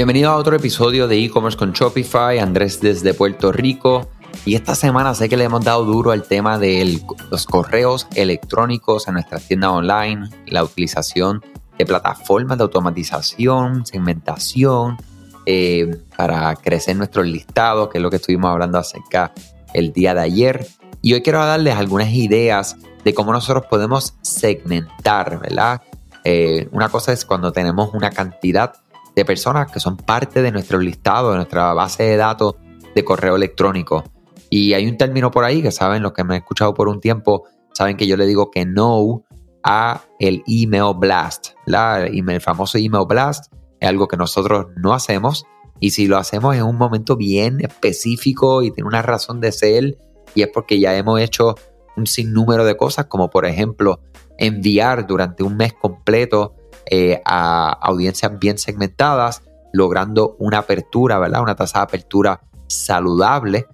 Bienvenido a otro episodio de e-commerce con Shopify, Andrés desde Puerto Rico. Y esta semana sé que le hemos dado duro al tema de los correos electrónicos en nuestra tienda online, la utilización de plataformas de automatización, segmentación, eh, para crecer nuestros listados, que es lo que estuvimos hablando acerca el día de ayer. Y hoy quiero darles algunas ideas de cómo nosotros podemos segmentar, ¿verdad? Eh, una cosa es cuando tenemos una cantidad de personas que son parte de nuestro listado, de nuestra base de datos de correo electrónico. Y hay un término por ahí que saben, los que me han escuchado por un tiempo, saben que yo le digo que no a el email blast. La, el famoso email blast es algo que nosotros no hacemos y si lo hacemos en un momento bien específico y tiene una razón de ser y es porque ya hemos hecho un sinnúmero de cosas como por ejemplo enviar durante un mes completo eh, a audiencias bien segmentadas logrando una apertura, ¿verdad? Una tasa de apertura saludable,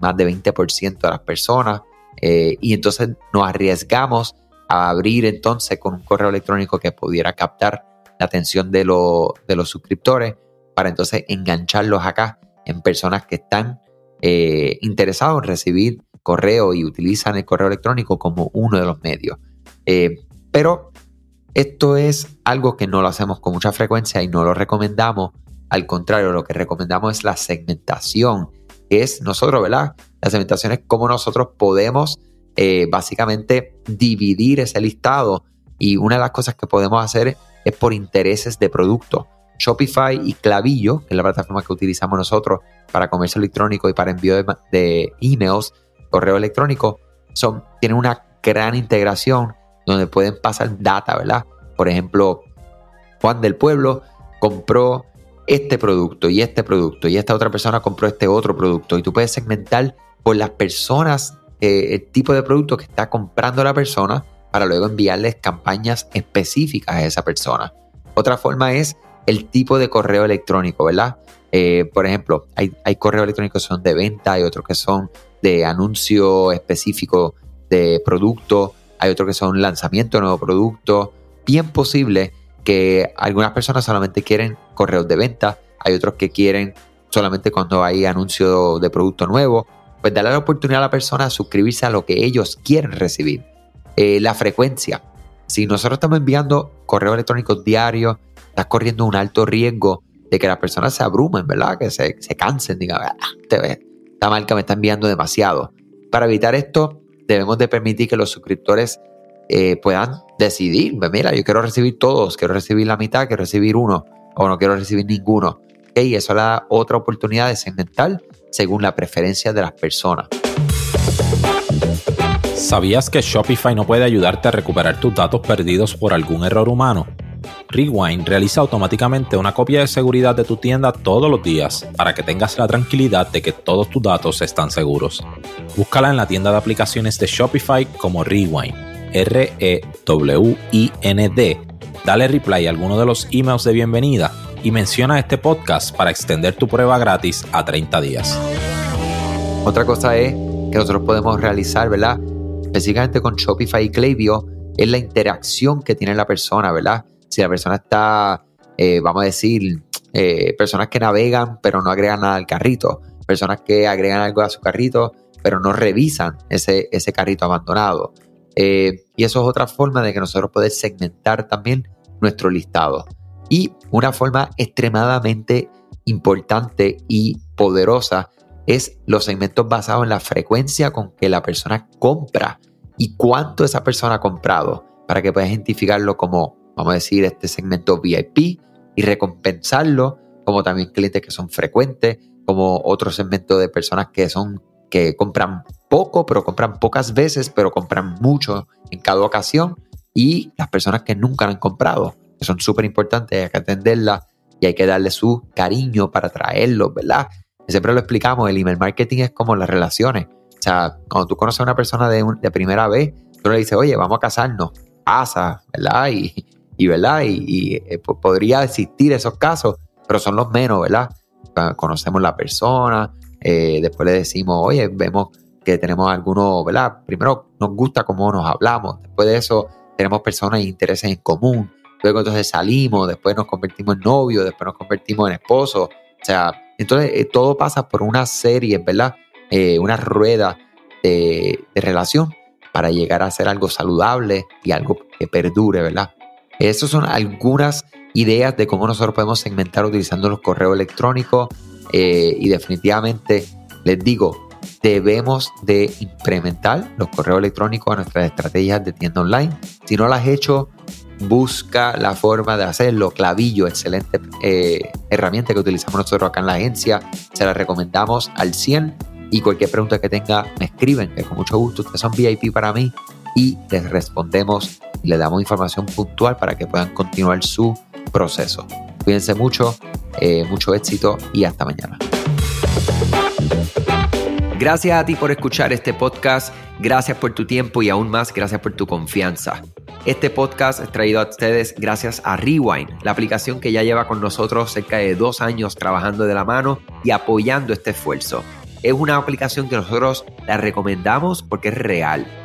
más de 20% de las personas eh, y entonces nos arriesgamos a abrir entonces con un correo electrónico que pudiera captar la atención de, de los suscriptores para entonces engancharlos acá en personas que están eh, interesados en recibir correo y utilizan el correo electrónico como uno de los medios. Eh, pero esto es algo que no lo hacemos con mucha frecuencia y no lo recomendamos. Al contrario, lo que recomendamos es la segmentación, que es nosotros, ¿verdad? La segmentación es cómo nosotros podemos eh, básicamente dividir ese listado y una de las cosas que podemos hacer es por intereses de producto. Shopify y Clavillo, que es la plataforma que utilizamos nosotros para comercio electrónico y para envío de, emails, correo electrónico, son, tienen una gran integración donde pueden pasar data, ¿verdad? Por ejemplo, Juan del Pueblo compró este producto y este producto y esta otra persona compró este otro producto y tú puedes segmentar por las personas eh, el tipo de producto que está comprando la persona para luego enviarles campañas específicas a esa persona. Otra forma es el tipo de correo electrónico, ¿verdad? Eh, por ejemplo, hay, hay correos electrónicos que son de venta, hay otros que son de anuncio específico de producto, hay otros que son lanzamiento nuevo producto. Bien posible que algunas personas solamente quieren correos de venta, hay otros que quieren solamente cuando hay anuncio de producto nuevo, pues darle la oportunidad a la persona a suscribirse a lo que ellos quieren recibir. Eh, la frecuencia. Si nosotros estamos enviando correos electrónicos diarios, estás corriendo un alto riesgo de que las personas se abrumen, ¿verdad? Que se, cansen, digan, ah, te ves, esta marca me está enviando demasiado. Para evitar esto, debemos de permitir que los suscriptores eh, puedan decidir, mira, yo quiero recibir todos, quiero recibir la mitad, quiero recibir uno, o no quiero recibir ninguno. Y eso le da otra oportunidad de segmentar según la preferencia de las personas. ¿Sabías que Shopify no puede ayudarte a recuperar tus datos perdidos por algún error humano? Rewind realiza automáticamente una copia de seguridad de tu tienda todos los días para que tengas la tranquilidad de que todos tus datos están seguros. Búscala en la tienda de aplicaciones de Shopify como Rewind, R-E-W-I-N-D. Dale reply a alguno de los emails de bienvenida y menciona este podcast para extender tu prueba gratis a 30 días. Otra cosa es que nosotros podemos realizar, ¿verdad? Específicamente con Shopify y Klaviyo, es la interacción que tiene la persona, ¿verdad? Si la persona está, eh, vamos a decir, eh, personas que navegan pero no agregan nada al carrito, personas que agregan algo a su carrito pero no revisan ese, ese carrito abandonado. Eh, y eso es otra forma de que nosotros podemos segmentar también nuestro listado. Y una forma extremadamente importante y poderosa es los segmentos basados en la frecuencia con que la persona compra y cuánto esa persona ha comprado para que puedas identificarlo como, vamos a decir, este segmento VIP y recompensarlo como también clientes que son frecuentes, como otro segmento de personas que son que compran poco, pero compran pocas veces, pero compran mucho en cada ocasión y las personas que nunca han comprado que son súper importantes, hay que atenderlas y hay que darle su cariño para traerlos, ¿verdad? Siempre lo explicamos, el email marketing es como las relaciones. O sea, cuando tú conoces a una persona de, de primera vez, tú le dices, oye, vamos a casarnos, pasa, ¿verdad? Y, y ¿verdad? Y, eh, podría existir esos casos, pero son los menos, ¿verdad? Conocemos la persona, eh, después le decimos, oye, vemos que tenemos algunos, ¿verdad? Primero nos gusta cómo nos hablamos, después de eso tenemos personas e intereses en común, luego entonces salimos, después nos convertimos en novio, después nos convertimos en esposo. O sea, entonces eh, todo pasa por una serie, ¿verdad? Una rueda de, de relación para llegar a ser algo saludable y algo que perdure, ¿verdad? Esas son algunas ideas de cómo nosotros podemos segmentar utilizando los correos electrónicos eh, y definitivamente les digo, debemos de implementar los correos electrónicos a nuestras estrategias de tienda online. Si no las has hecho, busca la forma de hacerlo. Clavillo, excelente eh, herramienta que utilizamos nosotros acá en la agencia. Se la recomendamos al 100 y cualquier pregunta que tenga me escriben, que con mucho gusto ustedes son VIP para mí y les respondemos y les damos información puntual para que puedan continuar su proceso. Cuídense mucho, eh, mucho éxito y hasta mañana. Gracias a ti por escuchar este podcast, gracias por tu tiempo y aún más gracias por tu confianza. Este podcast es traído a ustedes gracias a Rewind, la aplicación que ya lleva con nosotros cerca de dos años trabajando de la mano y apoyando este esfuerzo. Es una aplicación que nosotros la recomendamos porque es real